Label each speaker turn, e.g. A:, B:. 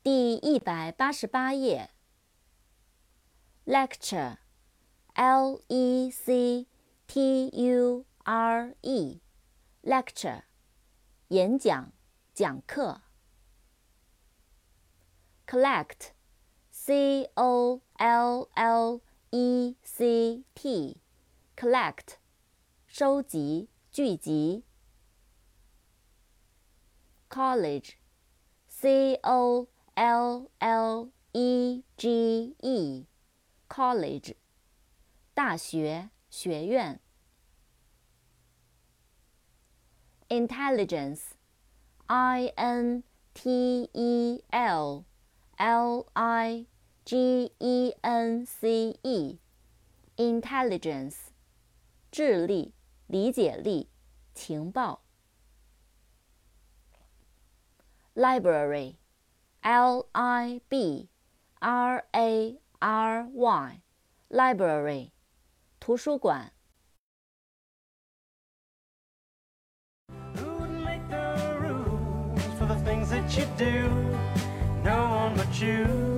A: 第一百八十八页。lecture，l e c t u r e，lecture，演讲、讲课。collect，c o l l e c t，collect，收集、聚集。college，c o l l e g e，college，大学、学院。intelligence，i n t e l l i g e n c e，intelligence，智力、理解力、情报。library, l i b r a r y, library, 图书馆。
B: Who'd make the rules for the things that you do? No one but you.